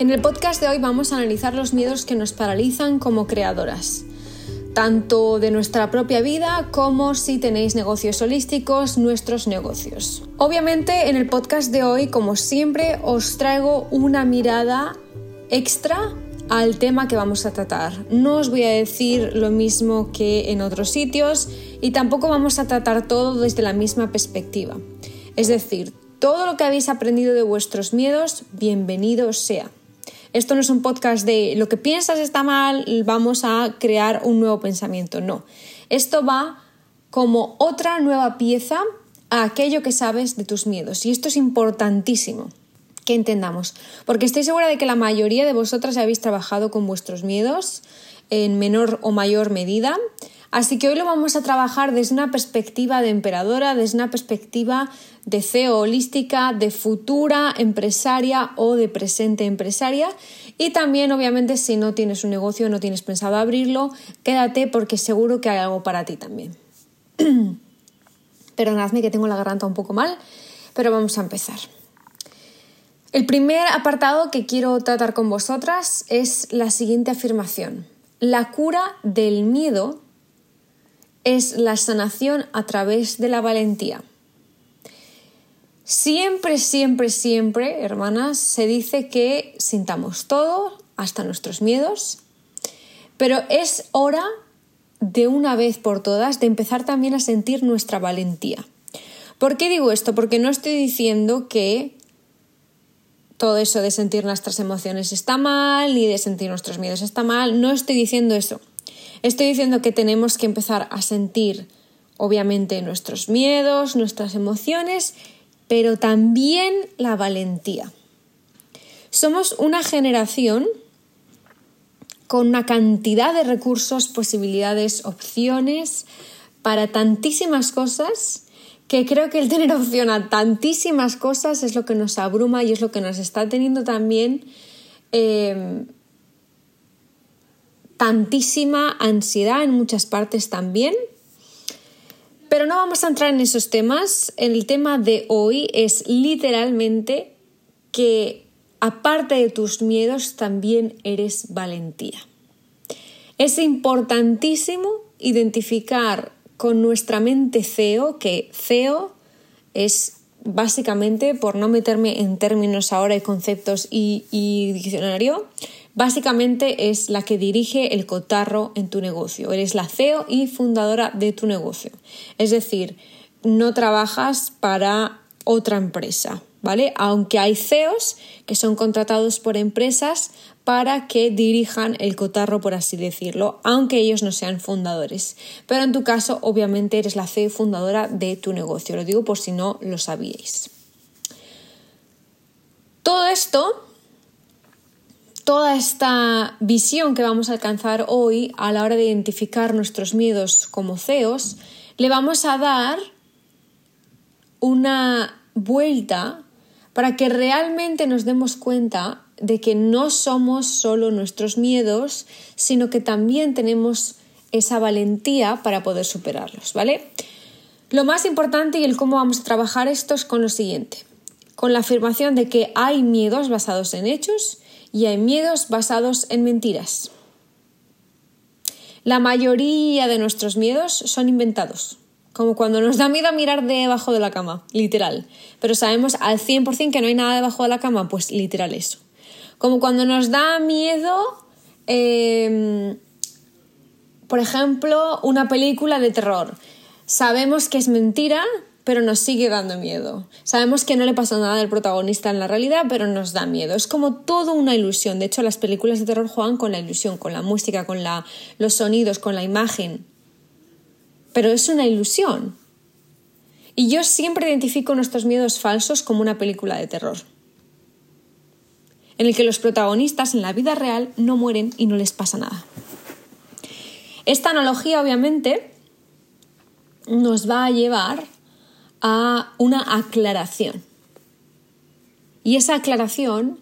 En el podcast de hoy vamos a analizar los miedos que nos paralizan como creadoras, tanto de nuestra propia vida como si tenéis negocios holísticos, nuestros negocios. Obviamente en el podcast de hoy, como siempre, os traigo una mirada extra al tema que vamos a tratar. No os voy a decir lo mismo que en otros sitios y tampoco vamos a tratar todo desde la misma perspectiva. Es decir, todo lo que habéis aprendido de vuestros miedos, bienvenido sea. Esto no es un podcast de lo que piensas está mal, vamos a crear un nuevo pensamiento. No. Esto va como otra nueva pieza a aquello que sabes de tus miedos. Y esto es importantísimo que entendamos. Porque estoy segura de que la mayoría de vosotras habéis trabajado con vuestros miedos en menor o mayor medida. Así que hoy lo vamos a trabajar desde una perspectiva de emperadora, desde una perspectiva de CEO holística, de futura empresaria o de presente empresaria. Y también, obviamente, si no tienes un negocio, no tienes pensado abrirlo, quédate porque seguro que hay algo para ti también. Perdonadme que tengo la garganta un poco mal, pero vamos a empezar. El primer apartado que quiero tratar con vosotras es la siguiente afirmación. La cura del miedo es la sanación a través de la valentía. Siempre, siempre, siempre, hermanas, se dice que sintamos todo, hasta nuestros miedos, pero es hora de una vez por todas de empezar también a sentir nuestra valentía. ¿Por qué digo esto? Porque no estoy diciendo que todo eso de sentir nuestras emociones está mal, ni de sentir nuestros miedos está mal, no estoy diciendo eso. Estoy diciendo que tenemos que empezar a sentir, obviamente, nuestros miedos, nuestras emociones, pero también la valentía. Somos una generación con una cantidad de recursos, posibilidades, opciones para tantísimas cosas que creo que el tener opción a tantísimas cosas es lo que nos abruma y es lo que nos está teniendo también eh, tantísima ansiedad en muchas partes también. Pero no vamos a entrar en esos temas. El tema de hoy es literalmente que aparte de tus miedos también eres valentía. Es importantísimo identificar con nuestra mente CEO, que CEO es básicamente, por no meterme en términos ahora y conceptos y, y diccionario, Básicamente es la que dirige el cotarro en tu negocio. Eres la CEO y fundadora de tu negocio. Es decir, no trabajas para otra empresa, ¿vale? Aunque hay CEOs que son contratados por empresas para que dirijan el cotarro, por así decirlo, aunque ellos no sean fundadores. Pero en tu caso, obviamente, eres la CEO fundadora de tu negocio. Lo digo por si no lo sabíais. Todo esto toda esta visión que vamos a alcanzar hoy a la hora de identificar nuestros miedos como CEOs, le vamos a dar una vuelta para que realmente nos demos cuenta de que no somos solo nuestros miedos, sino que también tenemos esa valentía para poder superarlos, ¿vale? Lo más importante y el cómo vamos a trabajar esto es con lo siguiente, con la afirmación de que hay miedos basados en hechos y hay miedos basados en mentiras. La mayoría de nuestros miedos son inventados, como cuando nos da miedo mirar debajo de la cama, literal. Pero sabemos al 100% que no hay nada debajo de la cama, pues literal eso. Como cuando nos da miedo, em, por ejemplo, una película de terror. Sabemos que es mentira, pero nos sigue dando miedo. Sabemos que no le pasa nada al protagonista en la realidad, pero nos da miedo. Es como todo una ilusión. De hecho, las películas de terror juegan con la ilusión, con la música, con la, los sonidos, con la imagen. Pero es una ilusión. Y yo siempre identifico nuestros miedos falsos como una película de terror, en el que los protagonistas en la vida real no mueren y no les pasa nada. Esta analogía, obviamente, nos va a llevar a una aclaración. Y esa aclaración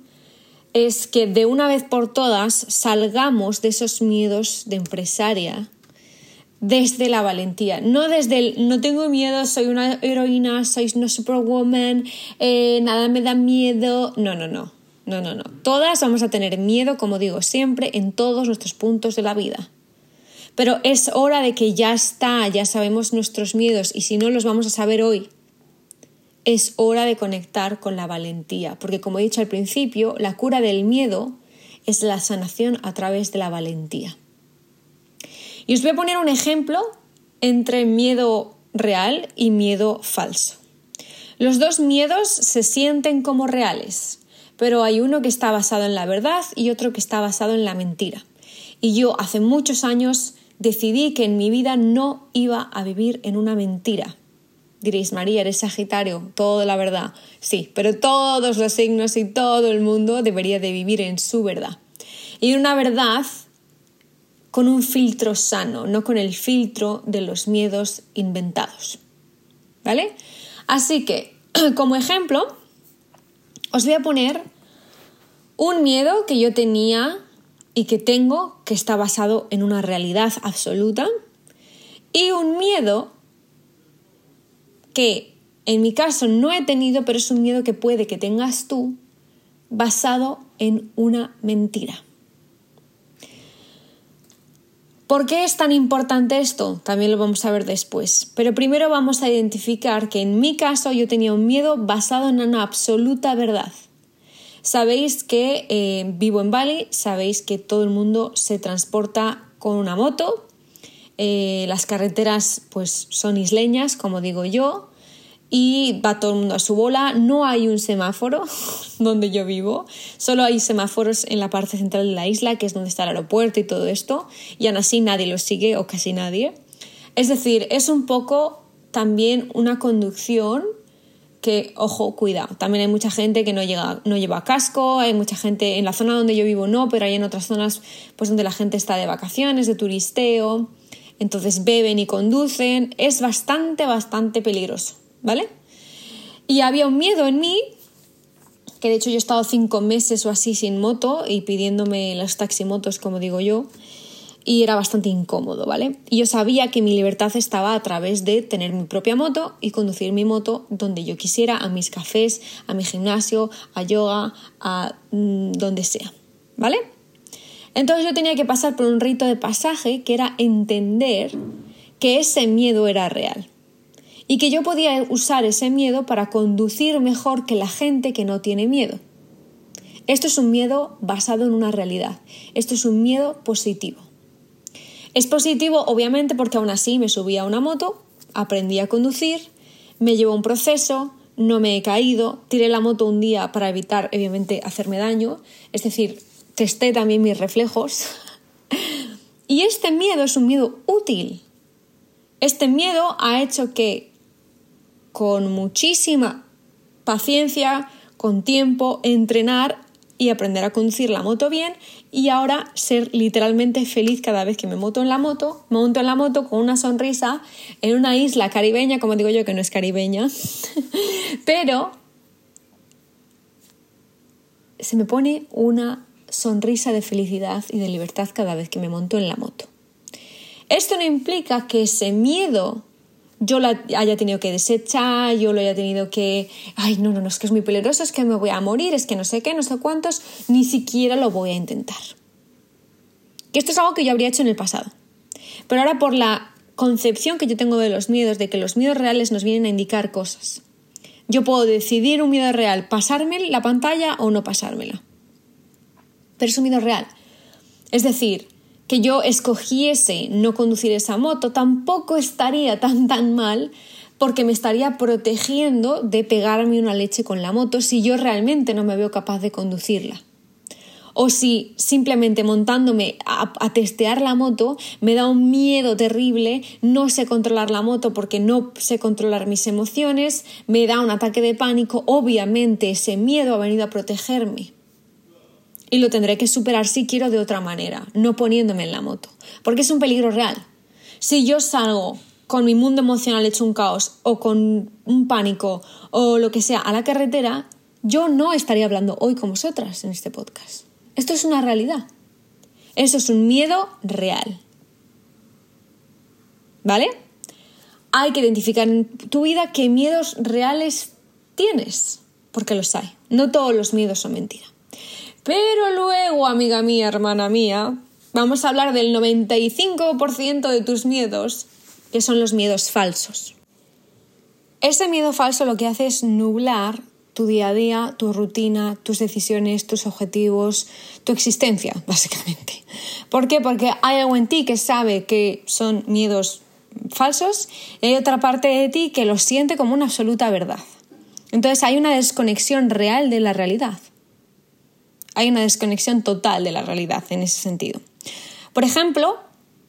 es que de una vez por todas salgamos de esos miedos de empresaria desde la valentía, no desde el no tengo miedo, soy una heroína, soy una superwoman, eh, nada me da miedo, no, no, no. No, no, no. Todas vamos a tener miedo, como digo siempre, en todos nuestros puntos de la vida. Pero es hora de que ya está, ya sabemos nuestros miedos y si no los vamos a saber hoy. Es hora de conectar con la valentía, porque como he dicho al principio, la cura del miedo es la sanación a través de la valentía. Y os voy a poner un ejemplo entre miedo real y miedo falso. Los dos miedos se sienten como reales, pero hay uno que está basado en la verdad y otro que está basado en la mentira. Y yo hace muchos años decidí que en mi vida no iba a vivir en una mentira. Diréis, María, eres Sagitario, todo la verdad. Sí, pero todos los signos y todo el mundo debería de vivir en su verdad. Y una verdad con un filtro sano, no con el filtro de los miedos inventados. ¿Vale? Así que, como ejemplo, os voy a poner un miedo que yo tenía y que tengo que está basado en una realidad absoluta y un miedo que en mi caso no he tenido, pero es un miedo que puede que tengas tú basado en una mentira. ¿Por qué es tan importante esto? También lo vamos a ver después. Pero primero vamos a identificar que en mi caso yo tenía un miedo basado en una absoluta verdad. Sabéis que eh, vivo en Bali, sabéis que todo el mundo se transporta con una moto, eh, las carreteras pues son isleñas, como digo yo, y va todo el mundo a su bola. No hay un semáforo donde yo vivo, solo hay semáforos en la parte central de la isla, que es donde está el aeropuerto y todo esto, y aún así nadie lo sigue o casi nadie. Es decir, es un poco también una conducción que, ojo, cuidado. También hay mucha gente que no, llega, no lleva casco, hay mucha gente en la zona donde yo vivo no, pero hay en otras zonas pues donde la gente está de vacaciones, de turisteo, entonces beben y conducen. Es bastante, bastante peligroso. ¿vale? Y había un miedo en mí, que de hecho yo he estado cinco meses o así sin moto y pidiéndome las taximotos, como digo yo, y era bastante incómodo, ¿vale? Y yo sabía que mi libertad estaba a través de tener mi propia moto y conducir mi moto donde yo quisiera, a mis cafés, a mi gimnasio, a yoga, a mm, donde sea, ¿vale? Entonces yo tenía que pasar por un rito de pasaje que era entender que ese miedo era real y que yo podía usar ese miedo para conducir mejor que la gente que no tiene miedo. Esto es un miedo basado en una realidad. Esto es un miedo positivo. Es positivo obviamente porque aún así me subí a una moto, aprendí a conducir, me llevó un proceso, no me he caído, tiré la moto un día para evitar obviamente hacerme daño, es decir, testé también mis reflejos. y este miedo es un miedo útil. Este miedo ha hecho que con muchísima paciencia, con tiempo, entrenar y aprender a conducir la moto bien y ahora ser literalmente feliz cada vez que me monto en la moto, me monto en la moto con una sonrisa en una isla caribeña, como digo yo que no es caribeña, pero se me pone una sonrisa de felicidad y de libertad cada vez que me monto en la moto. Esto no implica que ese miedo yo la haya tenido que desechar, yo lo haya tenido que, ay, no, no, no, es que es muy peligroso, es que me voy a morir, es que no sé qué, no sé cuántos, ni siquiera lo voy a intentar. Que esto es algo que yo habría hecho en el pasado. Pero ahora por la concepción que yo tengo de los miedos, de que los miedos reales nos vienen a indicar cosas. Yo puedo decidir un miedo real, pasarme la pantalla o no pasármela. Pero es un miedo real. Es decir, que yo escogiese no conducir esa moto, tampoco estaría tan tan mal porque me estaría protegiendo de pegarme una leche con la moto si yo realmente no me veo capaz de conducirla. O si simplemente montándome a, a, testear la moto me da un miedo terrible, no sé controlar la moto porque no sé controlar mis emociones, me da un ataque de pánico, obviamente ese miedo ha venido a protegerme y lo tendré que superar si quiero de otra manera, no poniéndome en la moto, porque es un peligro real. Si yo salgo con mi mundo emocional hecho un caos o con un pánico o lo que sea a la carretera, yo no estaría hablando hoy con vosotras en este podcast. Esto es una realidad. Eso es un miedo real. ¿Vale? Hay que identificar en tu vida qué miedos reales tienes, porque los hay. No todos los miedos son mentira. Pero luego, amiga mía, hermana mía, vamos a hablar del 95% de tus miedos, que son los miedos falsos. Ese miedo falso lo que hace es nublar tu día a día, tu rutina, tus decisiones, tus objetivos, tu existencia, básicamente. ¿Por qué? Porque hay algo en ti que sabe que son miedos falsos y hay otra parte de ti que los siente como una absoluta verdad. Entonces hay una desconexión real de la realidad. Hay una desconexión total de la realidad en ese sentido. Por ejemplo,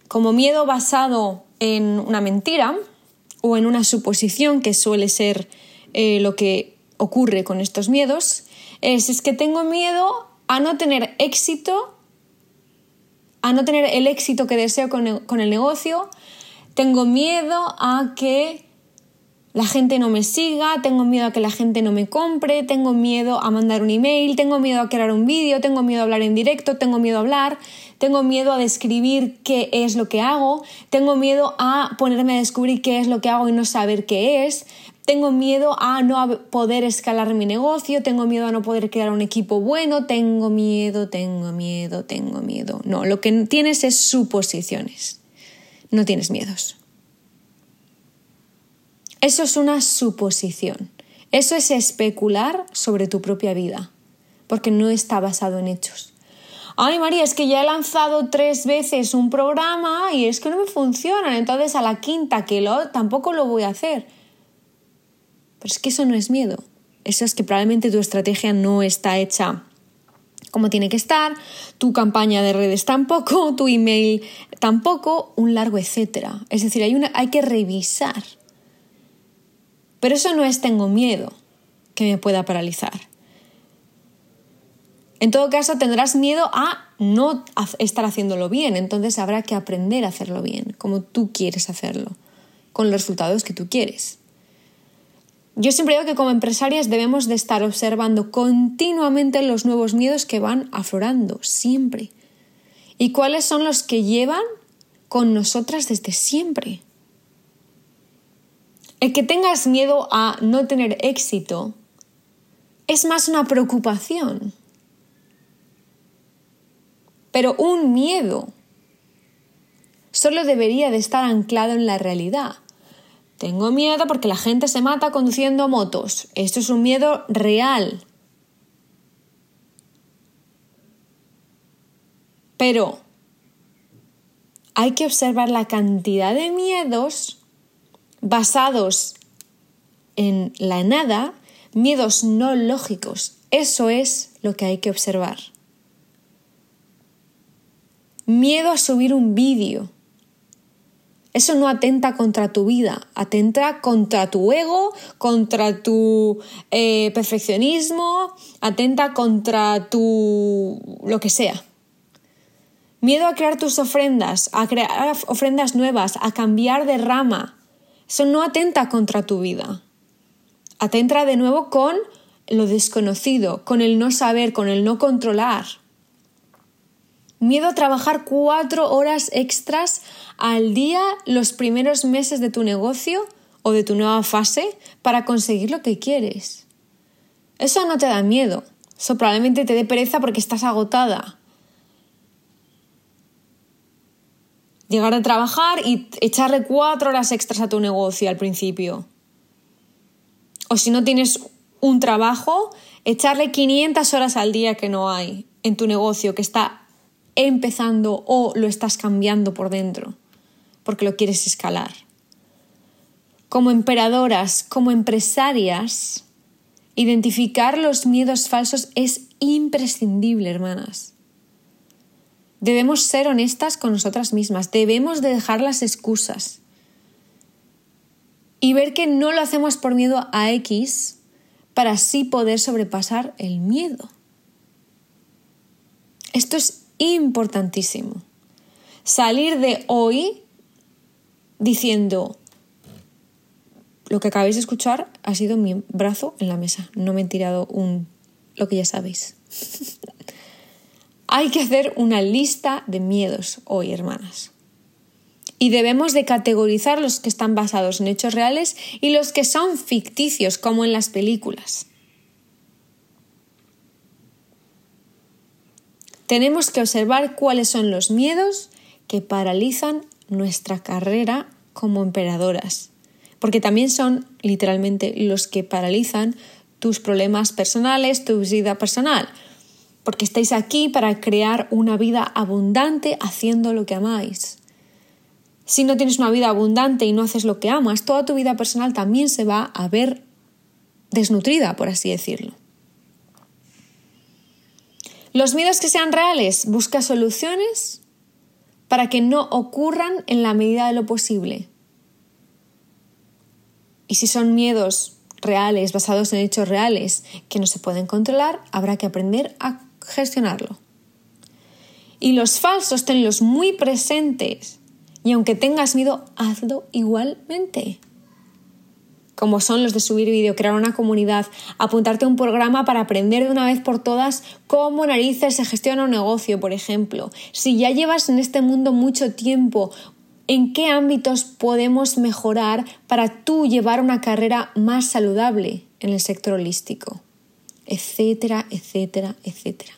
como miedo basado en una mentira o en una suposición que suele ser eh, lo que ocurre con estos miedos, es, es que tengo miedo a no tener éxito, a no tener el éxito que deseo con el negocio, tengo miedo a que la gente no me siga, tengo miedo a que la gente no me compre, tengo miedo a mandar un email, tengo miedo a crear un vídeo, tengo miedo a hablar en directo, tengo miedo a hablar, tengo miedo a describir qué es lo que hago, tengo miedo a ponerme a descubrir qué es lo que hago y no saber qué es, tengo miedo a no poder escalar mi negocio, tengo miedo a no poder crear un equipo bueno, tengo miedo, tengo miedo, tengo miedo. No, lo que tienes es suposiciones, no tienes miedos. Eso es una suposición. Eso es especular sobre tu propia vida, porque no está basado en hechos. Ay, María, es que ya he lanzado tres veces un programa y es que no me funcionan, entonces a la quinta que lo tampoco lo voy a hacer. Pero es que eso no es miedo. Eso es que probablemente tu estrategia no está hecha como tiene que estar, tu campaña de redes tampoco, tu email tampoco, un largo etcétera. Es decir, hay, una, hay que revisar pero eso no es tengo miedo que me pueda paralizar. En todo caso, tendrás miedo a no estar haciéndolo bien, entonces habrá que aprender a hacerlo bien, como tú quieres hacerlo, con los resultados que tú quieres. Yo siempre digo que como empresarias debemos de estar observando continuamente los nuevos miedos que van aflorando, siempre. ¿Y cuáles son los que llevan con nosotras desde siempre? El que tengas miedo a no tener éxito es más una preocupación. Pero un miedo solo debería de estar anclado en la realidad. Tengo miedo porque la gente se mata conduciendo motos. Esto es un miedo real. Pero hay que observar la cantidad de miedos basados en la nada, miedos no lógicos. Eso es lo que hay que observar. Miedo a subir un vídeo. Eso no atenta contra tu vida, atenta contra tu ego, contra tu eh, perfeccionismo, atenta contra tu lo que sea. Miedo a crear tus ofrendas, a crear ofrendas nuevas, a cambiar de rama, eso no atenta contra tu vida. Atenta de nuevo con lo desconocido, con el no saber, con el no controlar. Miedo a trabajar cuatro horas extras al día los primeros meses de tu negocio o de tu nueva fase para conseguir lo que quieres. Eso no te da miedo. Eso probablemente te dé pereza porque estás agotada. Llegar a trabajar y echarle cuatro horas extras a tu negocio al principio. O si no tienes un trabajo, echarle 500 horas al día que no hay en tu negocio, que está empezando o lo estás cambiando por dentro, porque lo quieres escalar. Como emperadoras, como empresarias, identificar los miedos falsos es imprescindible, hermanas. Debemos ser honestas con nosotras mismas, debemos de dejar las excusas y ver que no lo hacemos por miedo a X para así poder sobrepasar el miedo. Esto es importantísimo. Salir de hoy diciendo, lo que acabáis de escuchar ha sido mi brazo en la mesa, no me he tirado un lo que ya sabéis. Hay que hacer una lista de miedos hoy, hermanas. Y debemos de categorizar los que están basados en hechos reales y los que son ficticios, como en las películas. tenemos que observar cuáles son los miedos que paralizan nuestra carrera como emperadoras, porque también son literalmente los que paralizan tus problemas personales, tu vida personal, porque estáis aquí para crear una vida abundante haciendo lo que amáis. Si no tienes una vida abundante y no haces lo que amas, toda tu vida personal también se va a ver desnutrida, por así decirlo. Los miedos que sean reales, busca soluciones para que no ocurran en la medida de lo posible. Y si son miedos reales, basados en hechos reales, que no se pueden controlar, habrá que aprender a gestionarlo. Y los falsos, tenlos muy presentes. Y aunque tengas miedo, hazlo igualmente como son los de subir vídeo, crear una comunidad, apuntarte a un programa para aprender de una vez por todas cómo narices se gestiona un negocio, por ejemplo. Si ya llevas en este mundo mucho tiempo, ¿en qué ámbitos podemos mejorar para tú llevar una carrera más saludable en el sector holístico? Etcétera, etcétera, etcétera.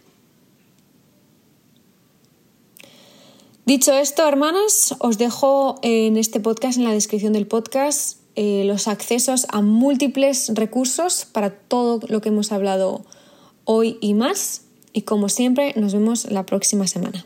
Dicho esto, hermanas, os dejo en este podcast, en la descripción del podcast, eh, los accesos a múltiples recursos para todo lo que hemos hablado hoy y más. Y como siempre, nos vemos la próxima semana.